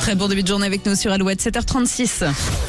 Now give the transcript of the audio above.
Très bon début de journée avec nous sur Alouette, 7h36.